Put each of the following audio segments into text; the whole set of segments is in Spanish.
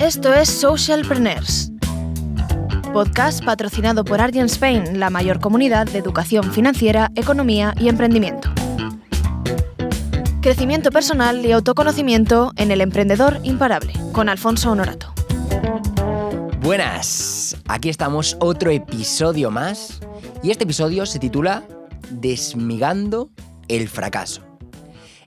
Esto es Socialpreneurs, podcast patrocinado por Argent Spain, la mayor comunidad de educación financiera, economía y emprendimiento. Crecimiento personal y autoconocimiento en el emprendedor imparable, con Alfonso Honorato. Buenas, aquí estamos otro episodio más y este episodio se titula Desmigando el fracaso.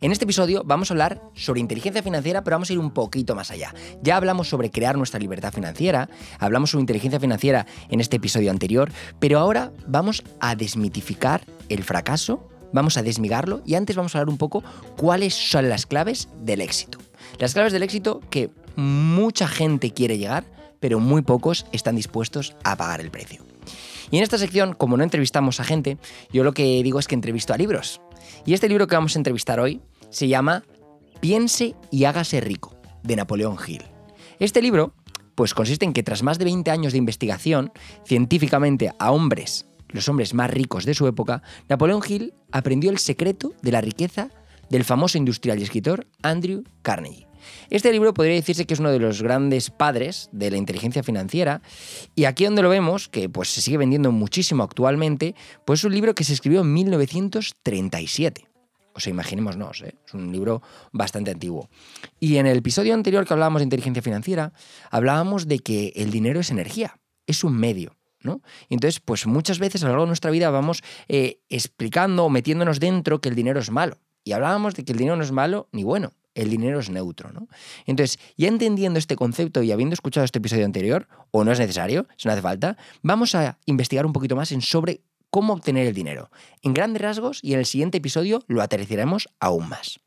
En este episodio vamos a hablar sobre inteligencia financiera, pero vamos a ir un poquito más allá. Ya hablamos sobre crear nuestra libertad financiera, hablamos sobre inteligencia financiera en este episodio anterior, pero ahora vamos a desmitificar el fracaso, vamos a desmigarlo y antes vamos a hablar un poco cuáles son las claves del éxito. Las claves del éxito que mucha gente quiere llegar, pero muy pocos están dispuestos a pagar el precio. Y en esta sección, como no entrevistamos a gente, yo lo que digo es que entrevisto a libros. Y este libro que vamos a entrevistar hoy se llama Piense y hágase rico, de Napoleón Hill. Este libro, pues consiste en que tras más de 20 años de investigación científicamente a hombres, los hombres más ricos de su época, Napoleón Hill aprendió el secreto de la riqueza del famoso industrial y escritor Andrew Carnegie. Este libro podría decirse que es uno de los grandes padres de la inteligencia financiera y aquí donde lo vemos, que pues se sigue vendiendo muchísimo actualmente, pues es un libro que se escribió en 1937. O sea, imaginémonos, es un libro bastante antiguo. Y en el episodio anterior que hablábamos de inteligencia financiera, hablábamos de que el dinero es energía, es un medio. ¿no? Entonces, pues muchas veces a lo largo de nuestra vida vamos eh, explicando o metiéndonos dentro que el dinero es malo. Y hablábamos de que el dinero no es malo ni bueno, el dinero es neutro. ¿no? Entonces, ya entendiendo este concepto y habiendo escuchado este episodio anterior, o no es necesario, si no hace falta, vamos a investigar un poquito más en sobre cómo obtener el dinero, en grandes rasgos, y en el siguiente episodio lo aterrizaremos aún más.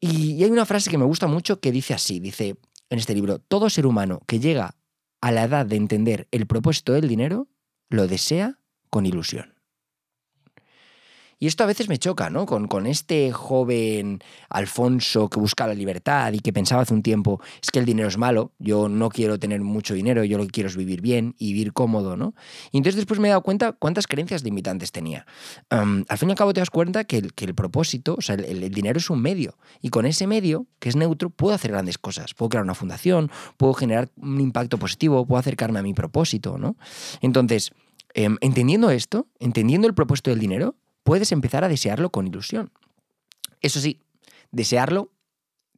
Y hay una frase que me gusta mucho que dice así, dice en este libro, todo ser humano que llega a la edad de entender el propósito del dinero, lo desea con ilusión. Y esto a veces me choca, ¿no? Con, con, este joven Alfonso que busca la libertad y que pensaba hace un tiempo, es que el dinero es malo, yo no quiero tener mucho dinero, yo lo que quiero es vivir bien y vivir cómodo, ¿no? Y entonces después me he dado cuenta cuántas creencias limitantes tenía. al fin y al cabo te das cuenta que el, que el propósito, o sea, el, el, dinero es un medio. Y con ese medio, que es neutro, puedo hacer grandes cosas. Puedo crear una fundación, puedo generar un impacto positivo, puedo acercarme a mi propósito, ¿no? Entonces, eh, entendiendo esto, entendiendo el propósito del dinero, puedes empezar a desearlo con ilusión. Eso sí, desearlo,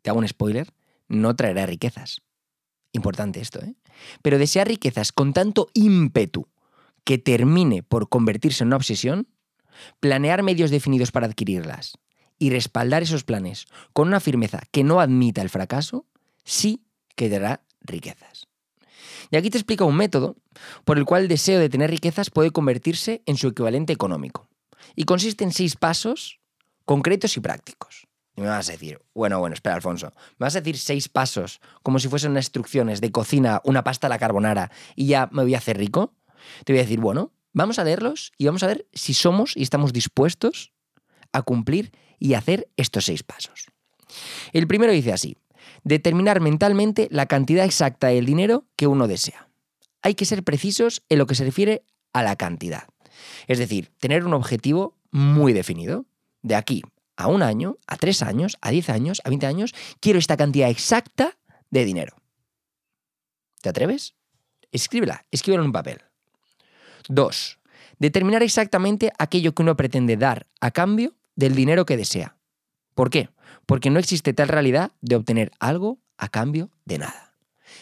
te hago un spoiler, no traerá riquezas. Importante esto, ¿eh? Pero desear riquezas con tanto ímpetu que termine por convertirse en una obsesión, planear medios definidos para adquirirlas y respaldar esos planes con una firmeza que no admita el fracaso, sí que dará riquezas. Y aquí te explico un método por el cual el deseo de tener riquezas puede convertirse en su equivalente económico y consiste en seis pasos concretos y prácticos. Y me vas a decir, bueno, bueno, espera, Alfonso, ¿me vas a decir seis pasos como si fuesen unas instrucciones de cocina, una pasta a la carbonara y ya me voy a hacer rico? Te voy a decir, bueno, vamos a leerlos y vamos a ver si somos y estamos dispuestos a cumplir y hacer estos seis pasos. El primero dice así, determinar mentalmente la cantidad exacta del dinero que uno desea. Hay que ser precisos en lo que se refiere a la cantidad. Es decir, tener un objetivo muy definido. De aquí a un año, a tres años, a diez años, a veinte años, quiero esta cantidad exacta de dinero. ¿Te atreves? Escríbela, escríbela en un papel. Dos, determinar exactamente aquello que uno pretende dar a cambio del dinero que desea. ¿Por qué? Porque no existe tal realidad de obtener algo a cambio de nada.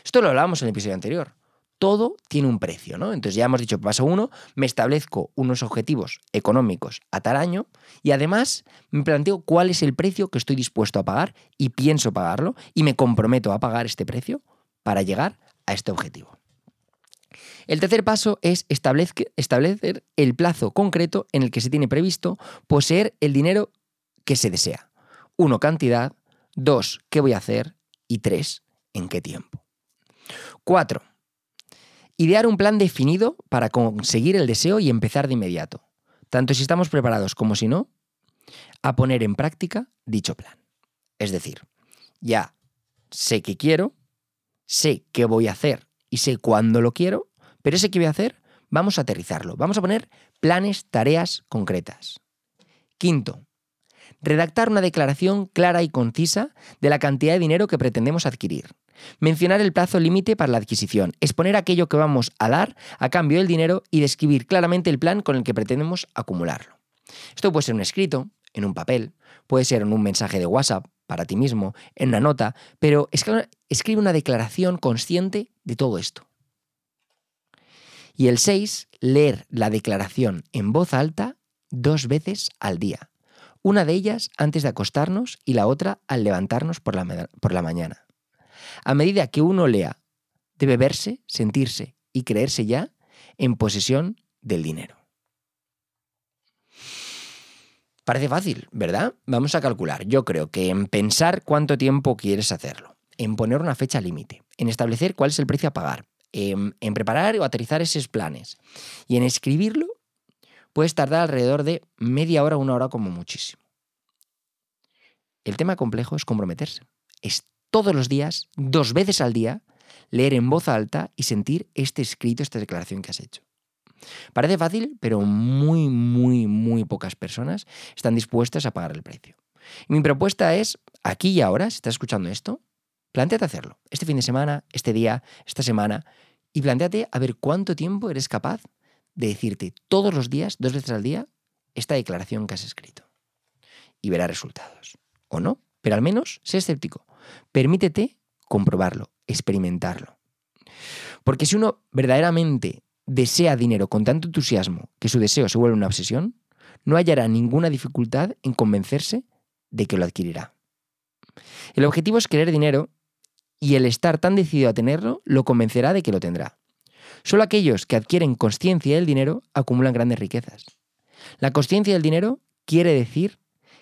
Esto lo hablábamos en el episodio anterior todo tiene un precio, ¿no? Entonces ya hemos dicho, paso uno, me establezco unos objetivos económicos a tal año y además me planteo cuál es el precio que estoy dispuesto a pagar y pienso pagarlo y me comprometo a pagar este precio para llegar a este objetivo. El tercer paso es establecer el plazo concreto en el que se tiene previsto poseer el dinero que se desea. Uno, cantidad. Dos, qué voy a hacer. Y tres, en qué tiempo. Cuatro, Idear un plan definido para conseguir el deseo y empezar de inmediato, tanto si estamos preparados como si no, a poner en práctica dicho plan. Es decir, ya sé qué quiero, sé qué voy a hacer y sé cuándo lo quiero, pero ese que voy a hacer, vamos a aterrizarlo, vamos a poner planes, tareas concretas. Quinto, redactar una declaración clara y concisa de la cantidad de dinero que pretendemos adquirir. Mencionar el plazo límite para la adquisición, exponer aquello que vamos a dar a cambio del dinero y describir claramente el plan con el que pretendemos acumularlo. Esto puede ser un escrito, en un papel, puede ser en un mensaje de WhatsApp para ti mismo, en una nota, pero escribe una declaración consciente de todo esto. Y el 6, leer la declaración en voz alta dos veces al día. Una de ellas antes de acostarnos y la otra al levantarnos por la, por la mañana. A medida que uno lea, debe verse, sentirse y creerse ya en posesión del dinero. Parece fácil, ¿verdad? Vamos a calcular. Yo creo que en pensar cuánto tiempo quieres hacerlo, en poner una fecha límite, en establecer cuál es el precio a pagar, en, en, preparar o aterrizar esos planes y en escribirlo, puedes tardar alrededor de media hora, una hora como muchísimo. El tema complejo es comprometerse. Es todos los días, dos veces al día, leer en voz alta y sentir este escrito, esta declaración que has hecho. Parece fácil, pero muy, muy, muy pocas personas están dispuestas a pagar el precio. mi propuesta es, aquí y ahora, si estás escuchando esto, planteate hacerlo. Este fin de semana, este día, esta semana, y planteate a ver cuánto tiempo eres capaz de decirte todos los días, dos veces al día, esta declaración que has escrito. Y verás resultados. O no, pero al menos sé escéptico. Permítete comprobarlo, experimentarlo. Porque si uno verdaderamente desea dinero con tanto entusiasmo que su deseo se vuelve una obsesión, no hallará ninguna dificultad en convencerse de que lo adquirirá. El objetivo es querer dinero y el estar tan decidido a tenerlo lo convencerá de que lo tendrá. Solo aquellos que adquieren conciencia del dinero acumulan grandes riquezas. La conciencia del dinero quiere decir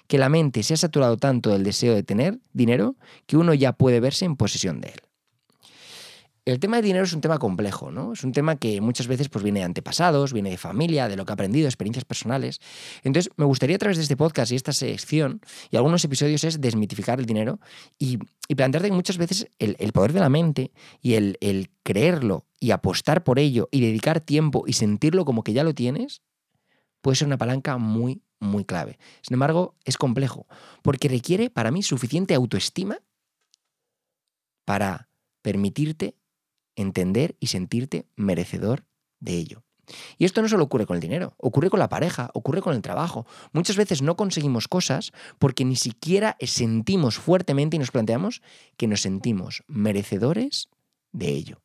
que la mente se ha saturado tanto del deseo de tener dinero que uno ya puede verse en posesión de él. El tema del dinero es un tema complejo, ¿no? Es un tema que muchas veces pues, viene de antepasados, viene de familia, de lo que ha aprendido, experiencias personales. Entonces, me gustaría a través de este podcast y esta sección y algunos episodios es desmitificar el dinero y, plantearte que muchas veces el, poder de la mente y el, el creerlo y apostar por ello y dedicar tiempo y sentirlo como que ya lo tienes, puede ser una palanca muy, muy clave. Sin embargo, es complejo, porque requiere para mí suficiente autoestima para permitirte entender y sentirte merecedor de ello. Y esto no solo ocurre con el dinero, ocurre con la pareja, ocurre con el trabajo. Muchas veces no conseguimos cosas porque ni siquiera sentimos fuertemente y nos planteamos que nos sentimos merecedores de ello.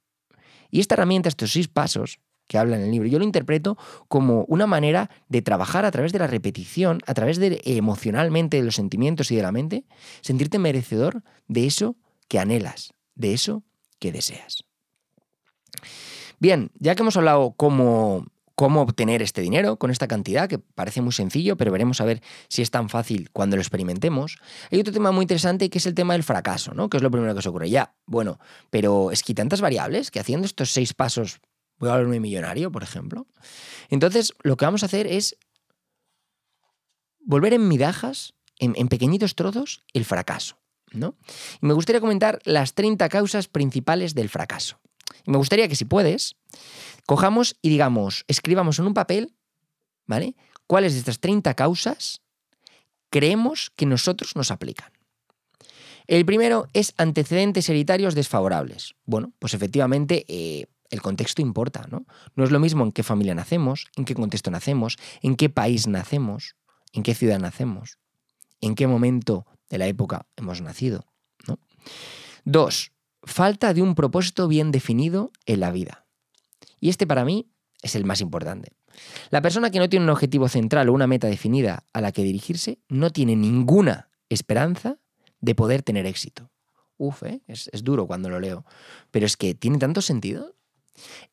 Y esta herramienta, estos seis pasos que habla en el libro, yo lo interpreto como una manera de trabajar a través de la repetición, a través de emocionalmente de los sentimientos y de la mente, sentirte merecedor de eso que anhelas, de eso que deseas. Bien, ya que hemos hablado cómo, cómo obtener este dinero con esta cantidad, que parece muy sencillo, pero veremos a ver si es tan fácil cuando lo experimentemos. Hay otro tema muy interesante que es el tema del fracaso, ¿no? Que es lo primero que se ocurre. Ya, bueno, pero es que hay tantas variables que haciendo estos seis pasos voy a volverme millonario, por ejemplo. Entonces, lo que vamos a hacer es volver en migajas, en, pequeñitos trozos, el fracaso. ¿no? Y me gustaría comentar las 30 causas principales del fracaso. Y me gustaría que si puedes, cojamos y digamos, escribamos en un papel, ¿vale? ¿Cuáles de estas 30 causas creemos que nosotros nos aplican? El primero es antecedentes hereditarios desfavorables. Bueno, pues efectivamente eh, el contexto importa, ¿no? No es lo mismo en qué familia nacemos, en qué contexto nacemos, en qué país nacemos, en qué ciudad nacemos, en qué momento de la época hemos nacido, ¿no? Dos, falta de un propósito bien definido en la vida. Y este para mí es el más importante. La persona que no tiene un objetivo central o una meta definida a la que dirigirse no tiene ninguna esperanza de poder tener éxito. Uf, ¿eh? es, es duro cuando lo leo. Pero es que tiene tanto sentido.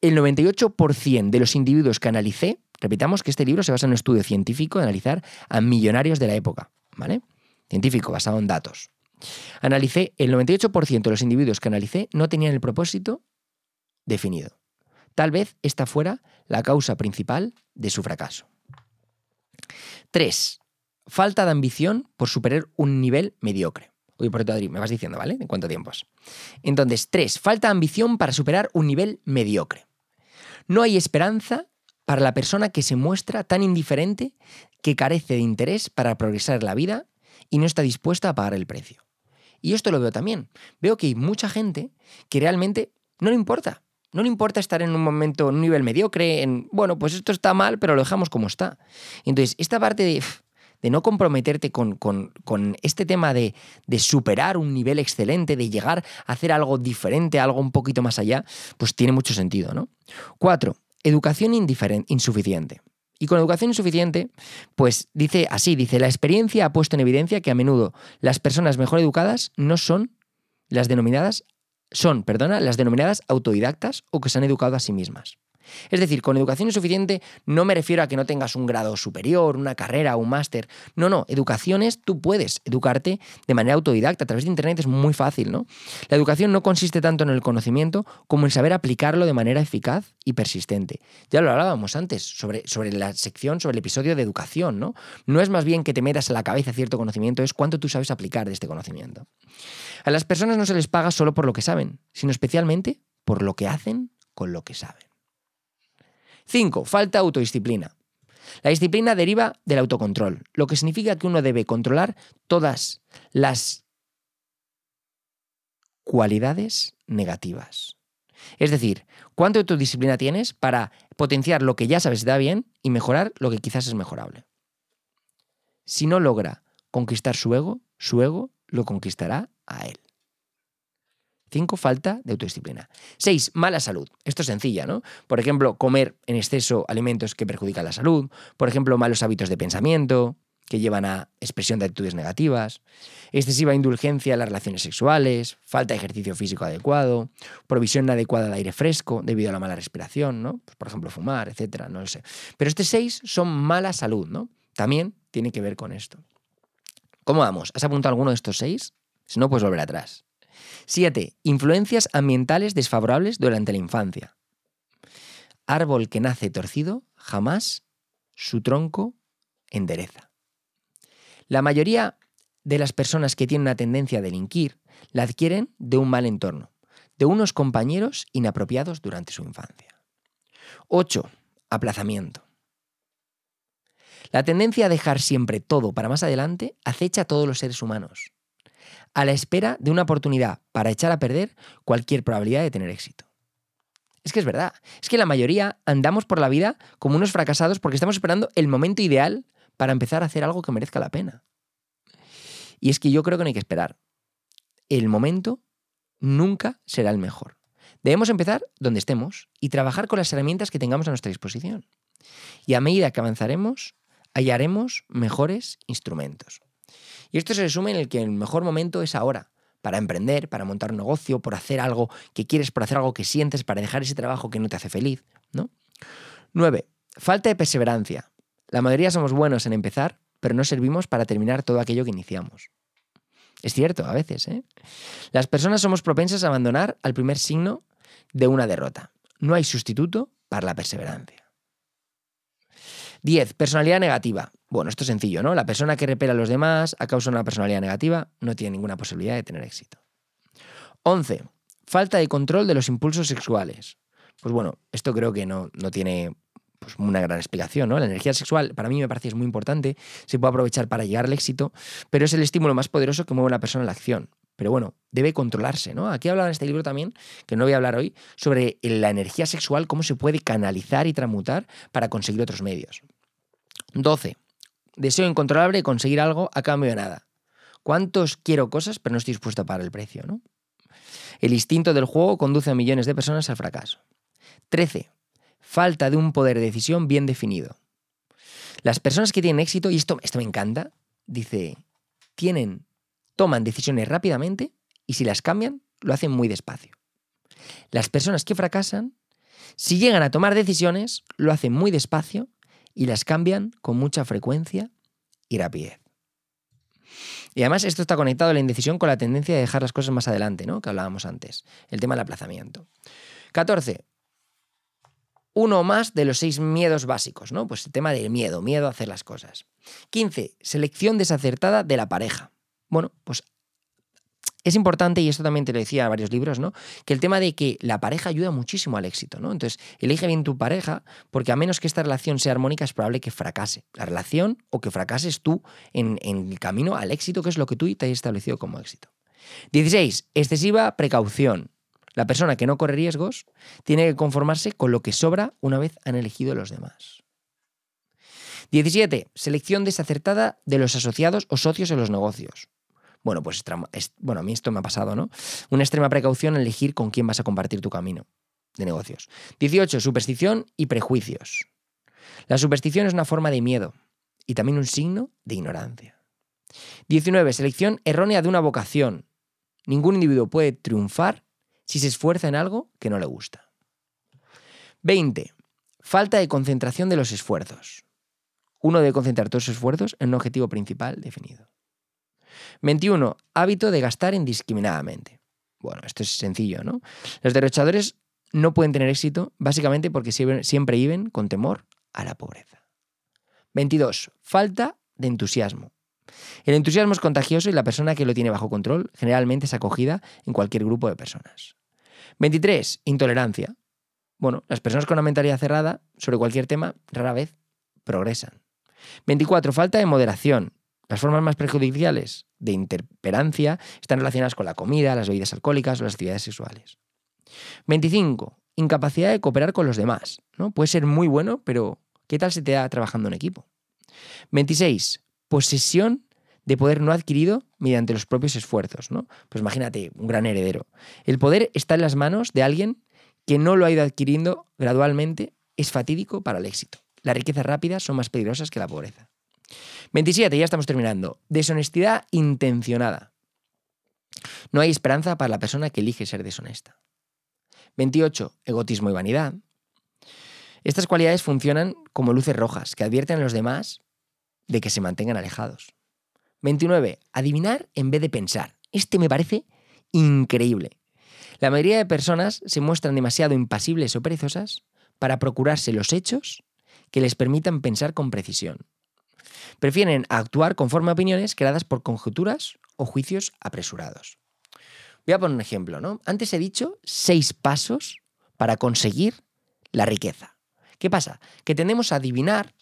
El 98% de los individuos que analicé, repitamos que este libro se basa en un estudio científico de analizar a millonarios de la época, ¿vale? Científico, basado en datos. Analicé, el 98% de los individuos que analicé no tenían el propósito definido. Tal vez esta fuera la causa principal de su fracaso. 3. Falta de ambición por superar un nivel mediocre. Uy, por Adri, me vas diciendo, ¿vale? ¿En cuánto tiempo Entonces, 3. Falta de ambición para superar un nivel mediocre. No hay esperanza para la persona que se muestra tan indiferente que carece de interés para progresar la vida y no está dispuesta a pagar el precio. Y esto lo veo también. Veo que hay mucha gente que realmente no le importa. No le importa estar en un momento, en un nivel mediocre, en, bueno, pues esto está mal, pero lo dejamos como está. Entonces, esta parte de, de no comprometerte con, con, este tema de, de, superar un nivel excelente, de llegar a hacer algo diferente, algo un poquito más allá, pues tiene mucho sentido, ¿no? Cuatro, educación insuficiente. Y con educación insuficiente, pues dice así, dice, la experiencia ha puesto en evidencia que a menudo las personas mejor educadas no son las denominadas, son, perdona, las denominadas autodidactas o que se han educado a sí mismas. Es decir, con educación insuficiente no me refiero a que no tengas un grado superior, una carrera, un máster. No, no, educación es, tú puedes educarte de manera autodidacta, a través de Internet es muy fácil, ¿no? La educación no consiste tanto en el conocimiento como en saber aplicarlo de manera eficaz y persistente. Ya lo hablábamos antes sobre, sobre la sección, sobre el episodio de educación, ¿no? No es más bien que te metas en la cabeza cierto conocimiento, es cuánto tú sabes aplicar de este conocimiento. A las personas no se les paga solo por lo que saben, sino especialmente por lo que hacen con lo que saben. 5. Falta autodisciplina. La disciplina deriva del autocontrol, lo que significa que uno debe controlar todas las cualidades negativas. Es decir, cuánto autodisciplina tienes para potenciar lo que ya sabes da bien y mejorar lo que quizás es mejorable. Si no logra conquistar su ego, su ego lo conquistará a él. 5. Falta de autodisciplina. 6. Mala salud. Esto es sencilla, ¿no? Por ejemplo, comer en exceso alimentos que perjudican la salud. Por ejemplo, malos hábitos de pensamiento que llevan a expresión de actitudes negativas, excesiva indulgencia en las relaciones sexuales, falta de ejercicio físico adecuado, provisión inadecuada de aire fresco debido a la mala respiración, ¿no? Pues, por ejemplo, fumar, etcétera, no lo sé. Pero este 6 son mala salud, ¿no? También tiene que ver con esto. ¿Cómo vamos? ¿Has apuntado alguno de estos 6? Si no, pues volver atrás. 7. Influencias ambientales desfavorables durante la infancia. Árbol que nace torcido, jamás su tronco endereza. La mayoría de las personas que tienen una tendencia a delinquir la adquieren de un mal entorno, de unos compañeros inapropiados durante su infancia. 8. Aplazamiento. La tendencia a dejar siempre todo para más adelante acecha a todos los seres humanos a la espera de una oportunidad para echar a perder cualquier probabilidad de tener éxito. Es que es verdad, es que la mayoría andamos por la vida como unos fracasados porque estamos esperando el momento ideal para empezar a hacer algo que merezca la pena. Y es que yo creo que no hay que esperar. El momento nunca será el mejor. Debemos empezar donde estemos y trabajar con las herramientas que tengamos a nuestra disposición. Y a medida que avanzaremos, hallaremos mejores instrumentos. Y esto se resume en el que el mejor momento es ahora, para emprender, para montar un negocio, por hacer algo que quieres, por hacer algo que sientes, para dejar ese trabajo que no te hace feliz, ¿no? 9. Falta de perseverancia. La mayoría somos buenos en empezar, pero no servimos para terminar todo aquello que iniciamos. Es cierto, a veces, ¿eh? Las personas somos propensas a abandonar al primer signo de una derrota. No hay sustituto para la perseverancia. 10. Personalidad negativa. Bueno, esto es sencillo, ¿no? La persona que repela a los demás a causa de una personalidad negativa no tiene ninguna posibilidad de tener éxito. 11. Falta de control de los impulsos sexuales. Pues bueno, esto creo que no, no tiene pues, una gran explicación, ¿no? La energía sexual para mí me parece es muy importante, se puede aprovechar para llegar al éxito, pero es el estímulo más poderoso que mueve a la persona a la acción. Pero bueno, debe controlarse, ¿no? Aquí habla en este libro también, que no voy a hablar hoy, sobre la energía sexual, cómo se puede canalizar y transmutar para conseguir otros medios. 12. Deseo incontrolable de conseguir algo a cambio de nada. ¿Cuántos quiero cosas pero no estoy dispuesto a pagar el precio? ¿no? El instinto del juego conduce a millones de personas al fracaso. 13. Falta de un poder de decisión bien definido. Las personas que tienen éxito, y esto, esto me encanta, dice, tienen, toman decisiones rápidamente y si las cambian, lo hacen muy despacio. Las personas que fracasan, si llegan a tomar decisiones, lo hacen muy despacio y las cambian con mucha frecuencia y rapidez. Y además esto está conectado a la indecisión con la tendencia de dejar las cosas más adelante, ¿no? Que hablábamos antes. El tema del aplazamiento. 14. Uno más de los seis miedos básicos, ¿no? Pues el tema del miedo, miedo a hacer las cosas. 15. Selección desacertada de la pareja. Bueno, pues es importante, y esto también te lo decía en varios libros, ¿no? Que el tema de que la pareja ayuda muchísimo al éxito, ¿no? Entonces, elige bien tu pareja, porque a menos que esta relación sea armónica, es probable que fracase la relación o que fracases tú en, en el camino al éxito, que es lo que tú te has establecido como éxito. 16. Excesiva precaución. La persona que no corre riesgos tiene que conformarse con lo que sobra una vez han elegido los demás. 17. Selección desacertada de los asociados o socios en los negocios. Bueno, pues bueno, a mí esto me ha pasado, ¿no? Una extrema precaución en elegir con quién vas a compartir tu camino de negocios. 18. Superstición y prejuicios. La superstición es una forma de miedo y también un signo de ignorancia. 19. Selección errónea de una vocación. Ningún individuo puede triunfar si se esfuerza en algo que no le gusta. 20. Falta de concentración de los esfuerzos. Uno debe concentrar todos sus esfuerzos en un objetivo principal definido. 21. Hábito de gastar indiscriminadamente. Bueno, esto es sencillo, ¿no? Los derrochadores no pueden tener éxito básicamente porque siempre viven con temor a la pobreza. 22. Falta de entusiasmo. El entusiasmo es contagioso y la persona que lo tiene bajo control generalmente es acogida en cualquier grupo de personas. 23. Intolerancia. Bueno, las personas con una mentalidad cerrada sobre cualquier tema rara vez progresan. 24. Falta de moderación. Las formas más perjudiciales de interperancia están relacionadas con la comida, las bebidas alcohólicas o las actividades sexuales. 25. Incapacidad de cooperar con los demás. ¿no? Puede ser muy bueno, pero ¿qué tal se te da trabajando en equipo? 26. Posesión de poder no adquirido mediante los propios esfuerzos. ¿no? Pues imagínate, un gran heredero. El poder está en las manos de alguien que no lo ha ido adquiriendo gradualmente, es fatídico para el éxito. Las riquezas rápidas son más peligrosas que la pobreza. 27, ya estamos terminando. Deshonestidad intencionada. No hay esperanza para la persona que elige ser deshonesta. 28, egotismo y vanidad. Estas cualidades funcionan como luces rojas que advierten a los demás de que se mantengan alejados. 29, adivinar en vez de pensar. Este me parece increíble. La mayoría de personas se muestran demasiado impasibles o perezosas para procurarse los hechos que les permitan pensar con precisión. Prefieren actuar conforme a opiniones creadas por conjeturas o juicios apresurados. Voy a poner un ejemplo, ¿no? Antes he dicho seis pasos para conseguir la riqueza. ¿Qué pasa? Que tendemos a adivinar,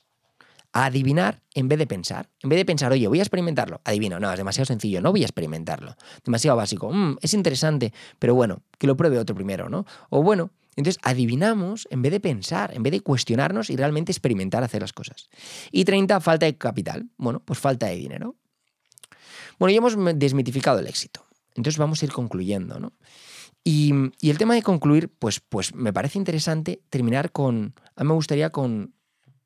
a adivinar en vez de pensar. En vez de pensar, oye, voy a experimentarlo. Adivino, no, es demasiado sencillo, no voy a experimentarlo. Demasiado básico. Mm, es interesante, pero bueno, que lo pruebe otro primero, ¿no? O bueno, entonces adivinamos en vez de pensar, en vez de cuestionarnos y realmente experimentar hacer las cosas. Y 30, falta de capital. Bueno, pues falta de dinero. Bueno, ya hemos desmitificado el éxito. Entonces vamos a ir concluyendo, ¿no? Y, el tema de concluir, pues, pues me parece interesante terminar con, a mí me gustaría con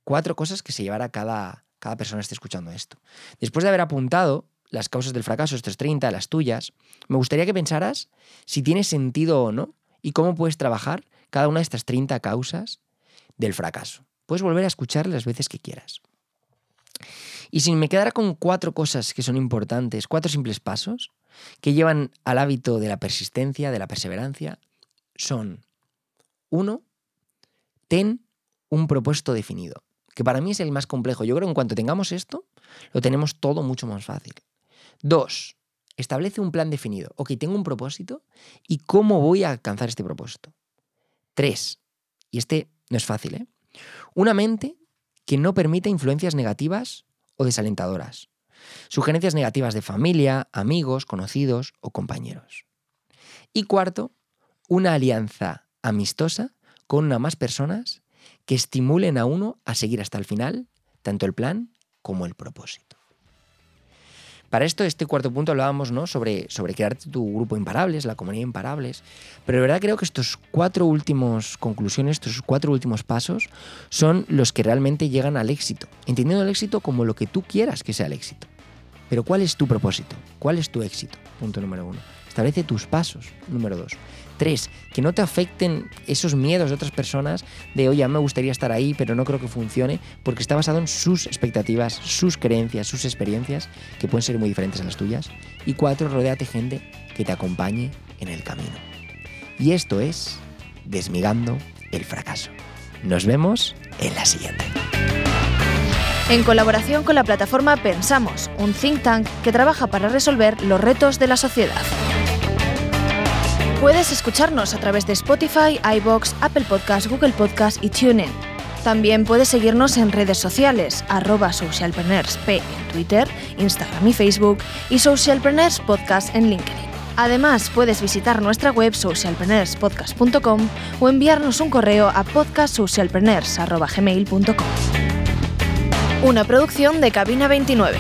cuatro cosas que se llevara cada, cada persona que esté escuchando esto. Después de haber apuntado las causas del fracaso, estos 30, las tuyas, me gustaría que pensaras si tiene sentido o no y cómo puedes trabajar cada una de estas 30 causas del fracaso. Puedes volver a escuchar las veces que quieras. Y si me quedara con cuatro cosas que son importantes, cuatro simples pasos que llevan al hábito de la persistencia, de la perseverancia, son, uno, ten un propósito definido, que para mí es el más complejo. Yo creo que en cuanto tengamos esto, lo tenemos todo mucho más fácil. Dos, establece un plan definido. Ok, tengo un propósito y cómo voy a alcanzar este propósito. Tres, y este no es fácil, ¿eh? Una mente que no permita influencias negativas o desalentadoras. Sugerencias negativas de familia, amigos, conocidos o compañeros. Y cuarto, una alianza amistosa con una más personas que estimulen a uno a seguir hasta el final tanto el plan como el propósito. Para esto, este cuarto punto hablábamos ¿no? sobre, sobre crear tu grupo Imparables, la comunidad Imparables, pero de verdad creo que estos cuatro últimos conclusiones, estos cuatro últimos pasos, son los que realmente llegan al éxito, entendiendo el éxito como lo que tú quieras que sea el éxito. Pero ¿cuál es tu propósito? ¿Cuál es tu éxito? Punto número uno. Establece tus pasos. Número dos. Tres, que no te afecten esos miedos de otras personas de, oye, a mí me gustaría estar ahí, pero no creo que funcione, porque está basado en sus expectativas, sus creencias, sus experiencias, que pueden ser muy diferentes a las tuyas. Y cuatro, rodeate gente que te acompañe en el camino. Y esto es Desmigando el fracaso. Nos vemos en la siguiente. En colaboración con la plataforma Pensamos, un think tank que trabaja para resolver los retos de la sociedad. Puedes escucharnos a través de Spotify, iBox, Apple Podcast, Google Podcast y TuneIn. También puedes seguirnos en redes sociales, arroba socialpreneursp en Twitter, Instagram y Facebook y Socialpreneurs Podcast en LinkedIn. Además, puedes visitar nuestra web socialpreneurspodcast.com o enviarnos un correo a podcastsocialpreneurs.gmail.com. Una producción de Cabina 29.